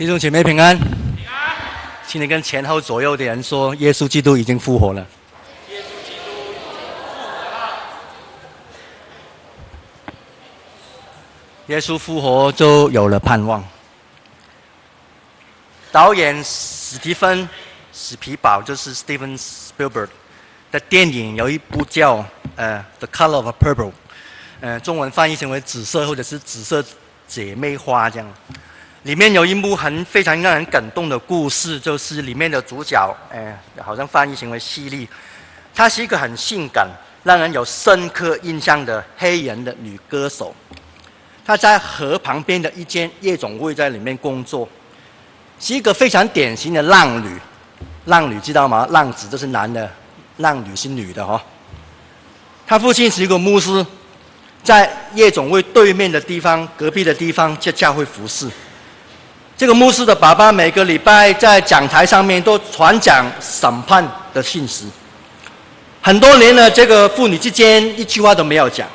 弟兄姐妹平安。请你跟前后左右的人说：“耶稣基督已经复活了。”耶稣基督复活了。耶稣复活就有了盼望。导演史蒂芬史皮堡就是 Steven Spielberg 的电影有一部叫《呃 The Color of Purple》，呃，中文翻译成为“紫色”或者是“紫色姐妹花”这样。里面有一幕很非常让人感动的故事，就是里面的主角，哎，好像翻译成为希莉，她是一个很性感、让人有深刻印象的黑人的女歌手。她在河旁边的一间夜总会在里面工作，是一个非常典型的浪女。浪女知道吗？浪子就是男的，浪女是女的哈、哦。她父亲是一个牧师，在夜总会对面的地方、隔壁的地方在教会服侍。这个牧师的爸爸每个礼拜在讲台上面都传讲审判的信息。很多年了，这个父女之间一句话都没有讲。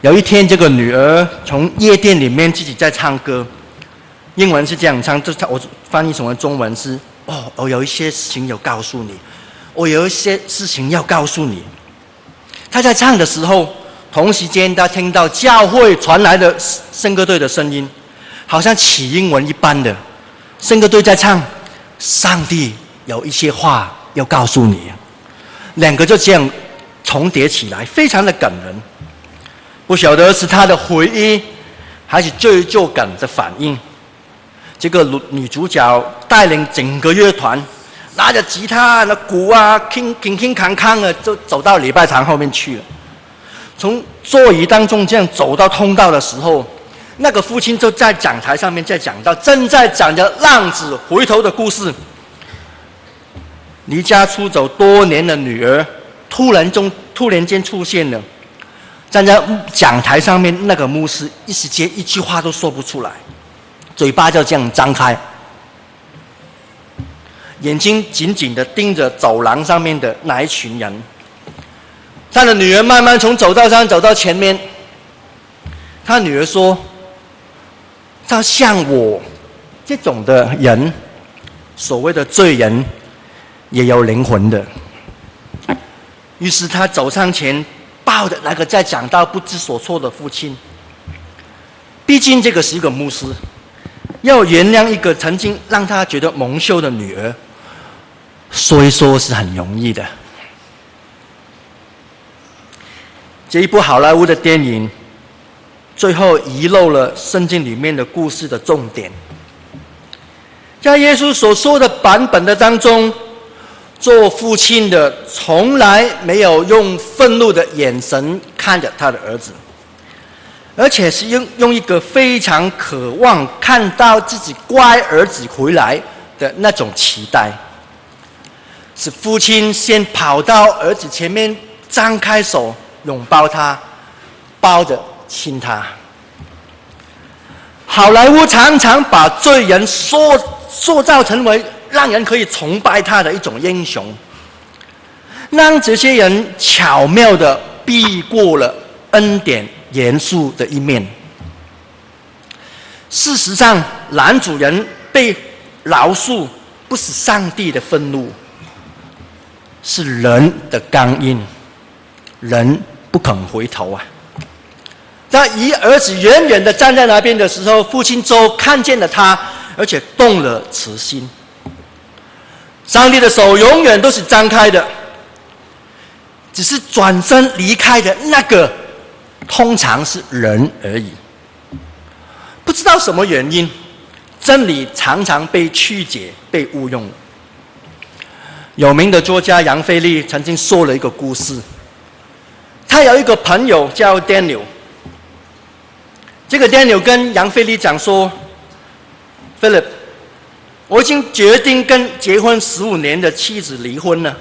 有一天，这个女儿从夜店里面自己在唱歌，英文是这样唱，这唱我翻译成为中文是：哦，我有一些事情要告诉你，我有一些事情要告诉你。她在唱的时候，同时间她听到教会传来的圣歌队的声音。好像起英文一般的，圣歌队在唱，上帝有一些话要告诉你，两个就这样重叠起来，非常的感人。不晓得是他的回忆，还是罪疚感的反应。这个女女主角带领整个乐团，拿着吉他、那鼓啊，铿铿铿锵锵的，就走到礼拜堂后面去了。从座椅当中这样走到通道的时候。那个父亲就在讲台上面在讲到，正在讲着浪子回头的故事。离家出走多年的女儿，突然中突然间出现了，站在讲台上面。那个牧师一时间一句话都说不出来，嘴巴就这样张开，眼睛紧紧地盯着走廊上面的那一群人。他的女儿慢慢从走道上走到前面，他女儿说。他像我这种的人，所谓的罪人，也有灵魂的。于是他走上前，抱着那个在讲道不知所措的父亲。毕竟这个是一个牧师，要原谅一个曾经让他觉得蒙羞的女儿，说一说是很容易的。这一部好莱坞的电影。最后遗漏了圣经里面的故事的重点，在耶稣所说的版本的当中，做父亲的从来没有用愤怒的眼神看着他的儿子，而且是用用一个非常渴望看到自己乖儿子回来的那种期待，是父亲先跑到儿子前面，张开手拥抱他，抱着。亲他，好莱坞常常把罪人塑塑造成为让人可以崇拜他的一种英雄，让这些人巧妙的避过了恩典严肃的一面。事实上，男主人被饶恕不是上帝的愤怒，是人的刚硬，人不肯回头啊。当一儿子远远的站在那边的时候，父亲就看见了他，而且动了慈心。上帝的手永远都是张开的，只是转身离开的那个，通常是人而已。不知道什么原因，真理常常被曲解、被误用。有名的作家杨菲利曾经说了一个故事，他有一个朋友叫 Daniel。这个 Daniel 跟杨腓力讲说：“Philip，我已经决定跟结婚十五年的妻子离婚了。”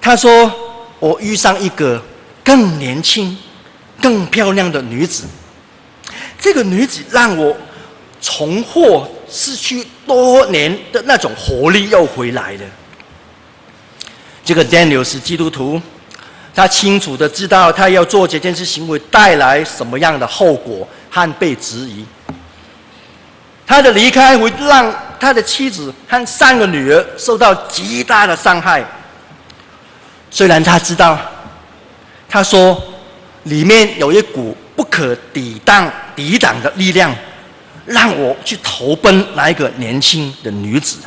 他说：“我遇上一个更年轻、更漂亮的女子。这个女子让我重获失去多年的那种活力又回来了。”这个 Daniel 是基督徒。他清楚的知道，他要做这件事行为带来什么样的后果和被质疑。他的离开会让他的妻子和三个女儿受到极大的伤害。虽然他知道，他说里面有一股不可抵挡、抵挡的力量，让我去投奔那一个年轻的女子。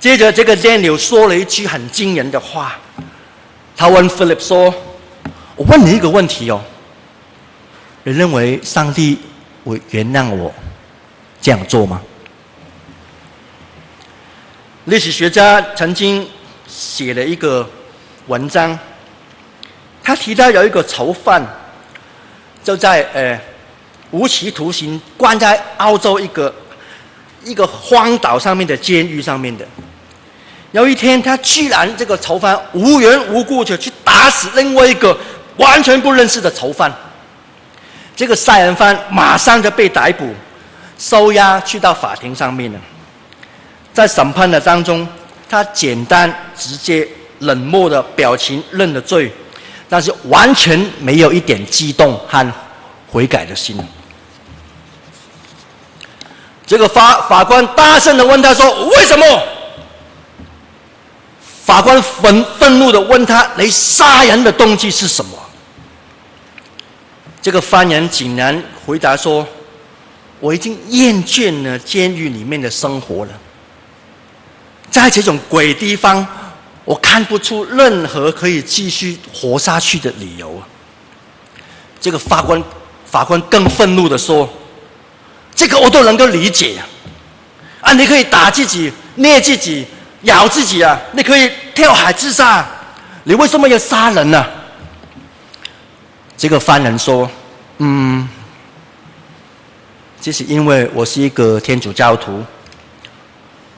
接着，这个 Daniel 说了一句很惊人的话，他问 Philip 说：“我问你一个问题哦，你认为上帝会原谅我这样做吗？”历史学家曾经写了一个文章，他提到有一个囚犯，就在呃无期徒刑关在澳洲一个一个荒岛上面的监狱上面的。有一天，他居然这个囚犯无缘无故的去打死另外一个完全不认识的囚犯，这个杀人犯马上就被逮捕，收押去到法庭上面了。在审判的当中，他简单直接、冷漠的表情认了罪，但是完全没有一点激动和悔改的心。这个法法官大声的问他说：“为什么？”法官愤愤怒的问他：“你杀人的动机是什么？”这个犯人竟然回答说：“我已经厌倦了监狱里面的生活了，在这种鬼地方，我看不出任何可以继续活下去的理由。”这个法官法官更愤怒的说：“这个我都能够理解啊，你可以打自己，虐自己。”咬自己啊！你可以跳海自杀，你为什么要杀人呢？这个犯人说：“嗯，这是因为我是一个天主教徒。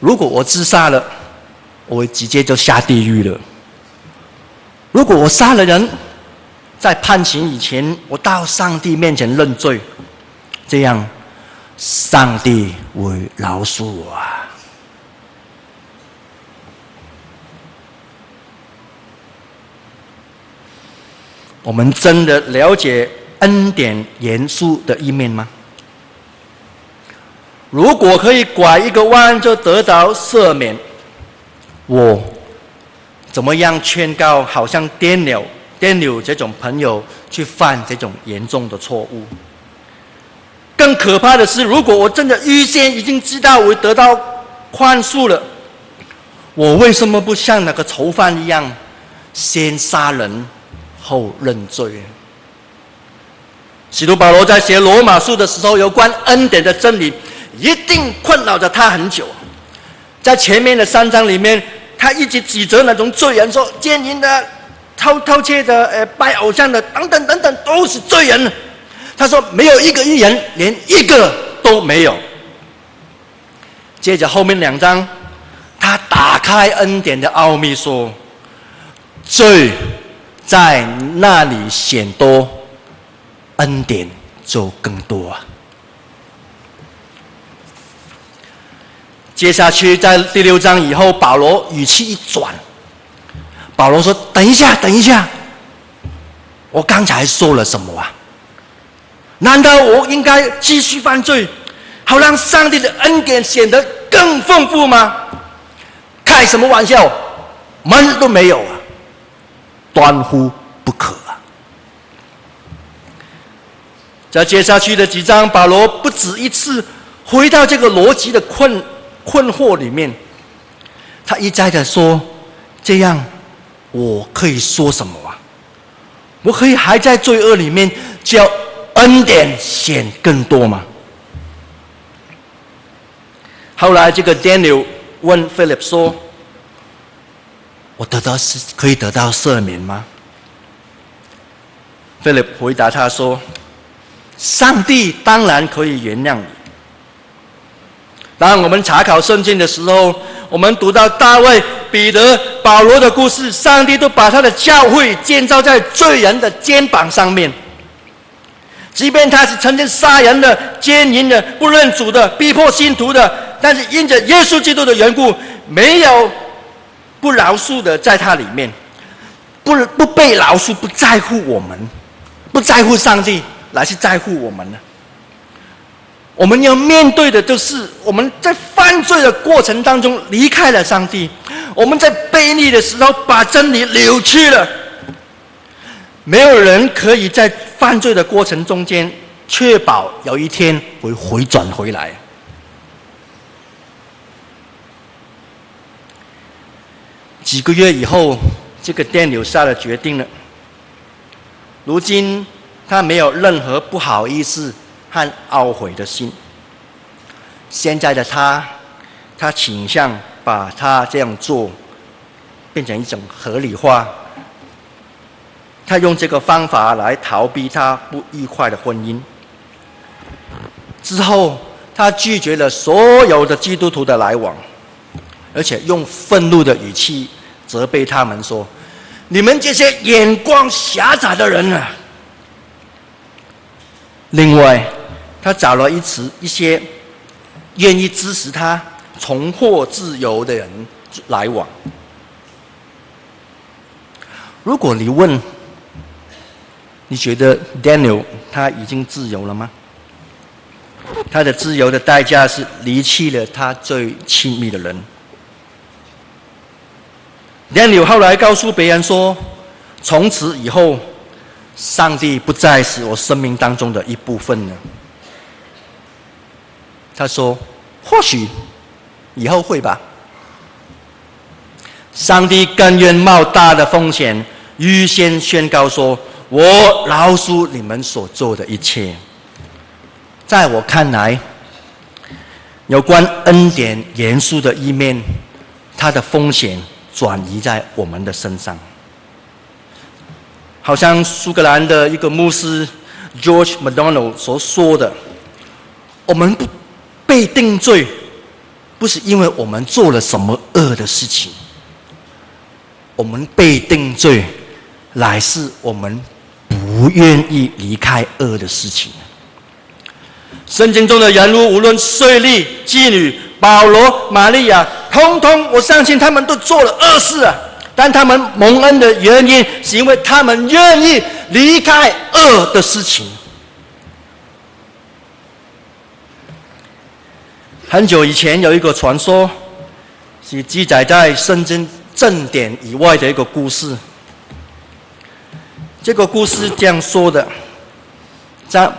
如果我自杀了，我直接就下地狱了。如果我杀了人，在判刑以前，我到上帝面前认罪，这样上帝会饶恕我啊。”我们真的了解恩典严肃的一面吗？如果可以拐一个弯就得到赦免，我怎么样劝告好像 Daniel、Daniel 这种朋友去犯这种严重的错误？更可怕的是，如果我真的预先已经知道我得到宽恕了，我为什么不像那个囚犯一样先杀人？后认罪。使徒保罗在写罗马书的时候，有关恩典的真理，一定困扰着他很久。在前面的三章里面，他一直指责那种罪人，说奸淫的、偷偷窃的、呃拜偶像的等等等等，都是罪人。他说没有一个义人，连一个都没有。接着后面两章，他打开恩典的奥秘，说罪。在那里显多，恩典就更多啊！接下去在第六章以后，保罗语气一转，保罗说：“等一下，等一下，我刚才说了什么啊？难道我应该继续犯罪，好让上帝的恩典显得更丰富吗？开什么玩笑，门都没有啊！”断乎不可啊！在接下去的几章，保罗不止一次回到这个逻辑的困困惑里面，他一再的说：“这样我可以说什么啊？我可以还在罪恶里面，叫恩典显更多吗？”后来，这个 Daniel 问 Philip 说。我得到是可以得到赦免吗？菲利回答他说：“上帝当然可以原谅你。当我们查考圣经的时候，我们读到大卫、彼得、保罗的故事，上帝都把他的教会建造在罪人的肩膀上面。即便他是曾经杀人的、奸淫的、不认主的、逼迫信徒的，但是因着耶稣基督的缘故，没有。”不饶恕的在他里面，不不被饶恕，不在乎我们，不在乎上帝，乃是在乎我们呢。我们要面对的就是我们在犯罪的过程当中离开了上帝，我们在悖逆的时候把真理扭曲了。没有人可以在犯罪的过程中间确保有一天会回转回来。几个月以后，这个电流下了决定了。如今他没有任何不好意思和懊悔的心。现在的他，他倾向把他这样做变成一种合理化。他用这个方法来逃避他不愉快的婚姻。之后，他拒绝了所有的基督徒的来往，而且用愤怒的语气责备他们说：“你们这些眼光狭窄的人啊！”另外，他找了一次一些愿意支持他重获自由的人来往。如果你问，你觉得 Daniel 他已经自由了吗？他的自由的代价是离弃了他最亲密的人。但柳后来告诉别人说：“从此以后，上帝不再是我生命当中的一部分了。”他说：“或许以后会吧。”上帝甘愿冒大的风险，预先宣告说。我饶恕你们所做的一切。在我看来，有关恩典严肃的一面，它的风险转移在我们的身上。好像苏格兰的一个牧师 George McDonald 所说的：“我们不被定罪，不是因为我们做了什么恶的事情，我们被定罪，乃是我们。”不愿意离开恶的事情。圣经中的人物，无论税吏、妓女、保罗、玛利亚，通通，我相信他们都做了恶事啊。但他们蒙恩的原因，是因为他们愿意离开恶的事情。很久以前，有一个传说，是记载在圣经正典以外的一个故事。这个故事这样说的：在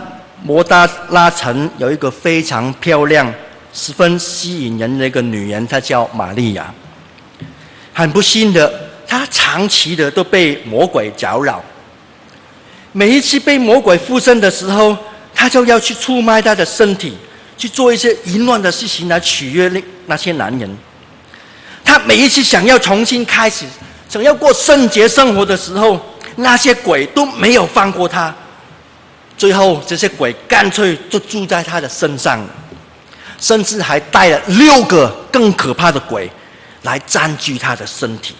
摩达拉城有一个非常漂亮、十分吸引人的一个女人，她叫玛利亚。很不幸的，她长期的都被魔鬼搅扰。每一次被魔鬼附身的时候，她就要去出卖她的身体，去做一些淫乱的事情来取悦那那些男人。她每一次想要重新开始，想要过圣洁生活的时候，那些鬼都没有放过他，最后这些鬼干脆就住在他的身上，甚至还带了六个更可怕的鬼来占据他的身体，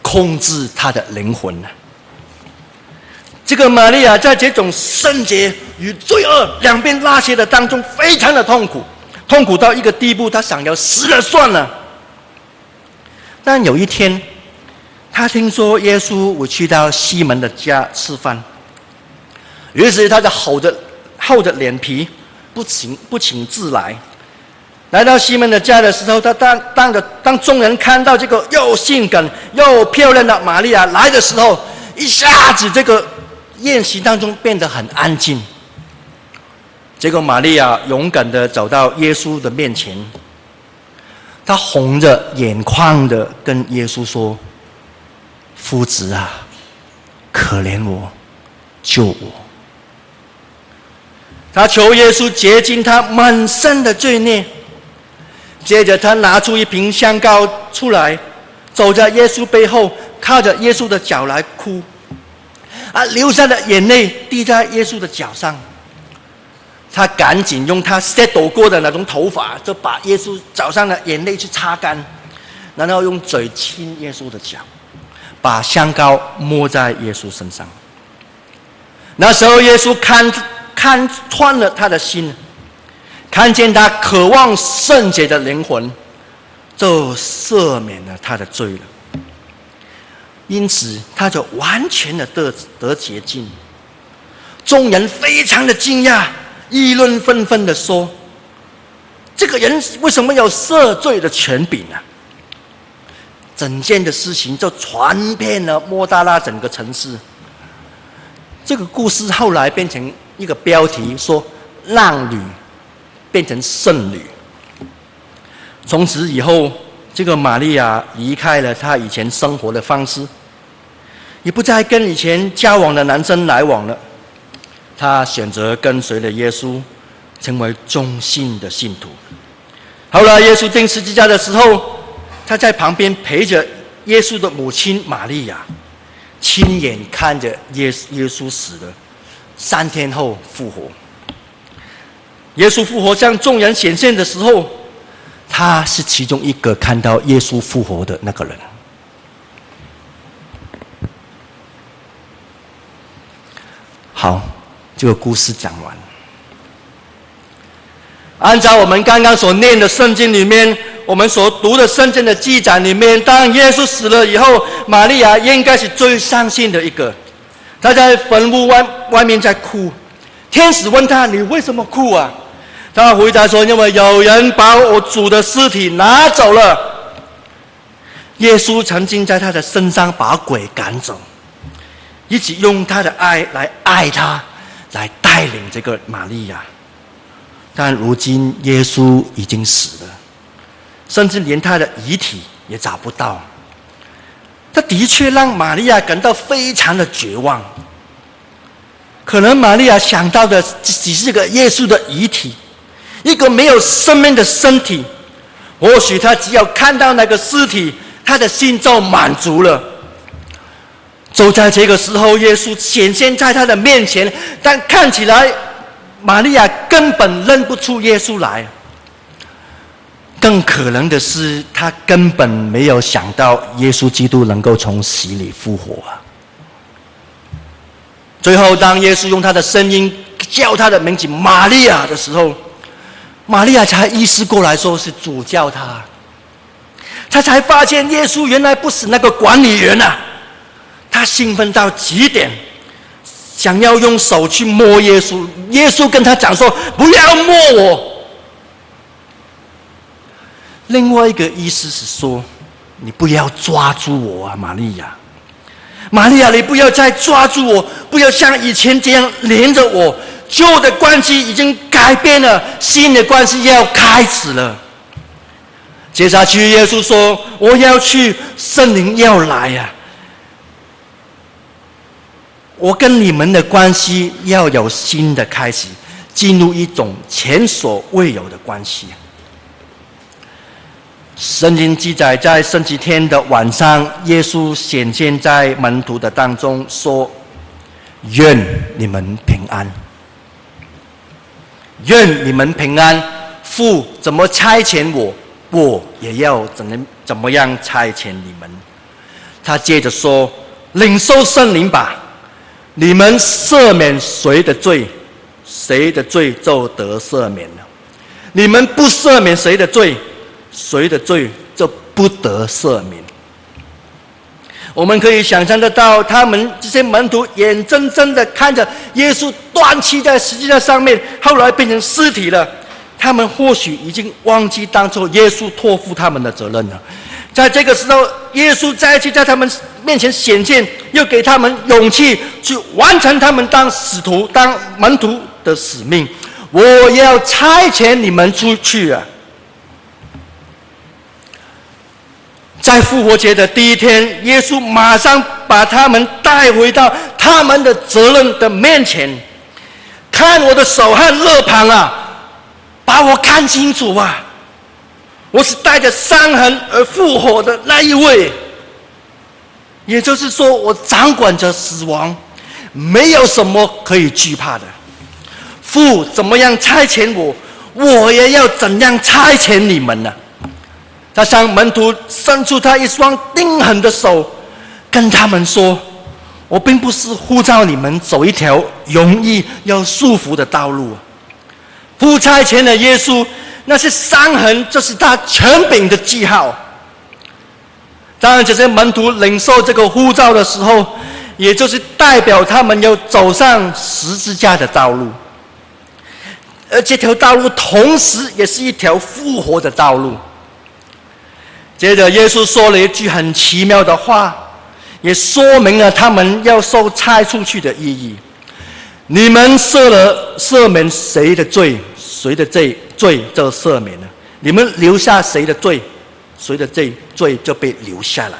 控制他的灵魂呢。这个玛利亚在这种圣洁与罪恶两边拉扯的当中，非常的痛苦，痛苦到一个地步，他想要死了算了。但有一天，他听说耶稣我去到西门的家吃饭，于是他就厚着厚着脸皮，不请不请自来，来到西门的家的时候，他当当着当众人看到这个又性感又漂亮的玛利亚来的时候，一下子这个宴席当中变得很安静。结果玛利亚勇敢的走到耶稣的面前，他红着眼眶的跟耶稣说。夫子啊，可怜我，救我！他求耶稣洁净他满身的罪孽。接着，他拿出一瓶香膏出来，走在耶稣背后，靠着耶稣的脚来哭，啊，流下的眼泪滴在耶稣的脚上。他赶紧用他些躲过的那种头发，就把耶稣脚上的眼泪去擦干，然后用嘴亲耶稣的脚。把香膏抹在耶稣身上。那时候，耶稣看看穿了他的心，看见他渴望圣洁的灵魂，就赦免了他的罪了。因此，他就完全的得得洁净。众人非常的惊讶，议论纷纷的说：“这个人为什么有赦罪的权柄呢？整件的事情就传遍了莫大拉整个城市。这个故事后来变成一个标题，说浪女变成圣女。从此以后，这个玛利亚离开了她以前生活的方式，也不再跟以前交往的男生来往了。她选择跟随了耶稣，成为忠心的信徒。后来耶稣钉十字架的时候，她在旁边陪着耶稣的母亲玛利亚。亲眼看着耶耶稣死了，三天后复活。耶稣复活向众人显现的时候，他是其中一个看到耶稣复活的那个人。好，这个故事讲完。按照我们刚刚所念的圣经里面。我们所读的圣经的记载里面，当耶稣死了以后，玛利亚应该是最伤心的一个。她在坟墓外外面在哭。天使问他：“你为什么哭啊？”他回答说：“因为有人把我主的尸体拿走了。”耶稣曾经在他的身上把鬼赶走，一直用他的爱来爱他，来带领这个玛利亚。但如今耶稣已经死了。甚至连他的遗体也找不到，他的确让玛利亚感到非常的绝望。可能玛利亚想到的只是个耶稣的遗体，一个没有生命的身体。或许他只要看到那个尸体，他的心就满足了。就在这个时候，耶稣显现在他的面前，但看起来玛利亚根本认不出耶稣来。更可能的是，他根本没有想到耶稣基督能够从死里复活！最后，当耶稣用他的声音叫他的名字玛利亚的时候，玛利亚才意识过来，说是主叫他。他才发现耶稣原来不是那个管理员啊！他兴奋到极点，想要用手去摸耶稣。耶稣跟他讲说：“不要摸我。”另外一个意思是说，你不要抓住我啊，玛利亚，玛利亚，你不要再抓住我，不要像以前这样连着我。旧的关系已经改变了，新的关系要开始了。接下去，耶稣说：“我要去，圣灵要来呀、啊，我跟你们的关系要有新的开始，进入一种前所未有的关系。”圣经记载，在星期天的晚上，耶稣显现在门徒的当中，说：“愿你们平安，愿你们平安。父怎么差遣我，我也要怎么怎么样差遣你们。”他接着说：“领受圣灵吧，你们赦免谁的罪，谁的罪就得赦免了；你们不赦免谁的罪。”谁的罪就不得赦免？我们可以想象得到，他们这些门徒眼睁睁的看着耶稣断气在十字架上面，后来变成尸体了。他们或许已经忘记当初耶稣托付他们的责任了。在这个时候，耶稣再一次在他们面前显现，又给他们勇气去完成他们当使徒、当门徒的使命。我要差遣你们出去啊！在复活节的第一天，耶稣马上把他们带回到他们的责任的面前。看我的手和肋旁啊，把我看清楚啊！我是带着伤痕而复活的那一位。也就是说，我掌管着死亡，没有什么可以惧怕的。父怎么样差遣我，我也要怎样差遣你们呢？他向门徒伸出他一双钉痕的手，跟他们说：“我并不是呼召你们走一条容易又束缚的道路。父差遣了耶稣，那些伤痕就是他权柄的记号。当这些门徒领受这个呼召的时候，也就是代表他们要走上十字架的道路。而这条道路同时也是一条复活的道路。接着，耶稣说了一句很奇妙的话，也说明了他们要受拆出去的意义。你们赦了赦免谁的罪，谁的罪罪就赦免了；你们留下谁的罪，谁的罪罪就被留下来。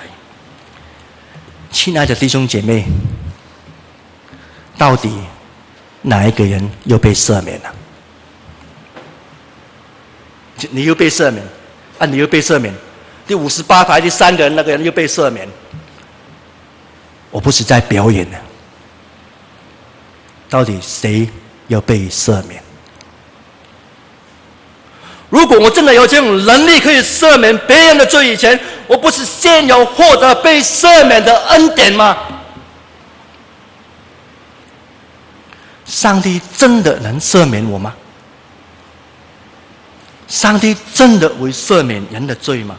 亲爱的弟兄姐妹，到底哪一个人又被赦免了？你又被赦免，啊，你又被赦免。第五十八排第三个人，那个人又被赦免。我不是在表演的。到底谁要被赦免？如果我真的有这种能力可以赦免别人的罪以前，我不是先有获得被赦免的恩典吗？上帝真的能赦免我吗？上帝真的会赦免人的罪吗？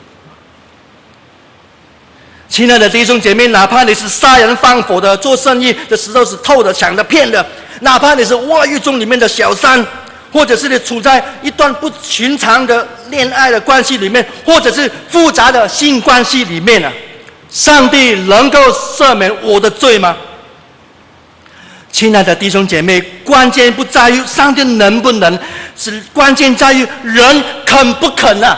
亲爱的弟兄姐妹，哪怕你是杀人放火的，做生意的时候是偷的、抢的、骗的，哪怕你是外遇中里面的小三，或者是你处在一段不寻常的恋爱的关系里面，或者是复杂的性关系里面啊，上帝能够赦免我的罪吗？亲爱的弟兄姐妹，关键不在于上帝能不能，是关键在于人肯不肯啊。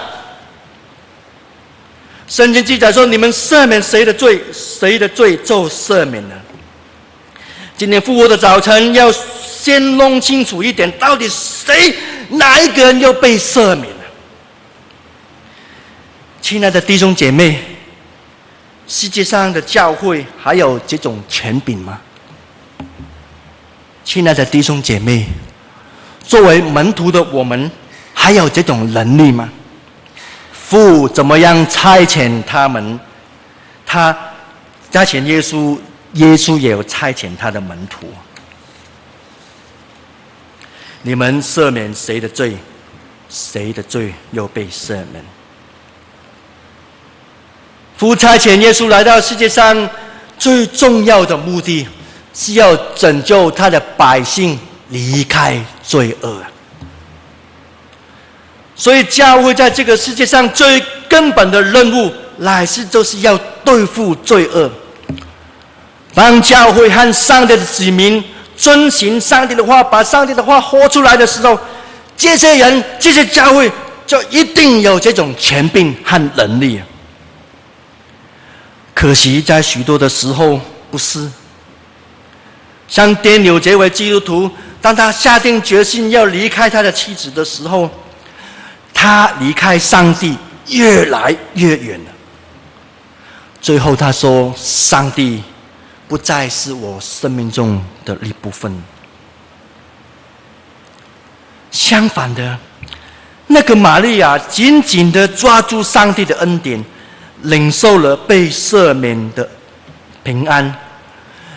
圣经记载说：“你们赦免谁的罪，谁的罪就赦免了。”今天复活的早晨，要先弄清楚一点：到底谁、哪一个人又被赦免了？亲爱的弟兄姐妹，世界上的教会还有这种权柄吗？亲爱的弟兄姐妹，作为门徒的我们，还有这种能力吗？父怎么样差遣他们？他差遣耶稣，耶稣也有差遣他的门徒。你们赦免谁的罪，谁的罪又被赦免。夫差遣耶稣来到世界上，最重要的目的是要拯救他的百姓离开罪恶。所以，教会在这个世界上最根本的任务，乃是就是要对付罪恶。当教会和上帝的子民遵循上帝的话，把上帝的话活出来的时候，这些人、这些教会就一定有这种权柄和能力。可惜，在许多的时候，不是。像颠纽这位基督徒，当他下定决心要离开他的妻子的时候，他离开上帝越来越远了。最后他说：“上帝不再是我生命中的一部分。”相反的，那个玛利亚紧紧的抓住上帝的恩典，领受了被赦免的平安，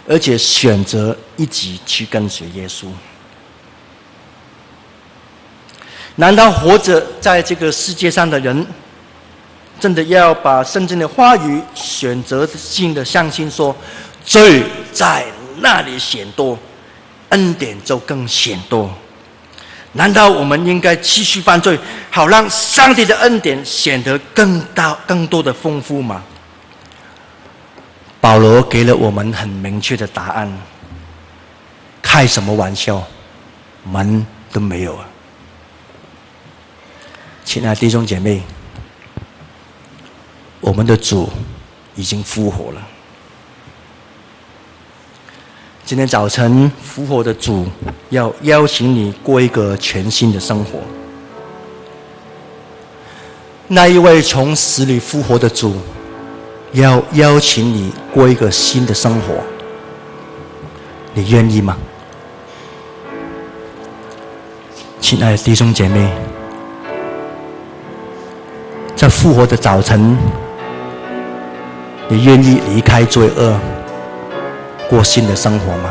而且选择一起去跟随耶稣。难道活着在这个世界上的人，真的要把圣经的话语选择性的相信说，罪在那里显多，恩典就更显多？难道我们应该继续犯罪，好让上帝的恩典显得更大、更多的丰富吗？保罗给了我们很明确的答案：开什么玩笑，门都没有啊！亲爱的弟兄姐妹，我们的主已经复活了。今天早晨复活的主要邀请你过一个全新的生活。那一位从死里复活的主要邀请你过一个新的生活，你愿意吗？亲爱的弟兄姐妹。在复活的早晨，你愿意离开罪恶，过新的生活吗？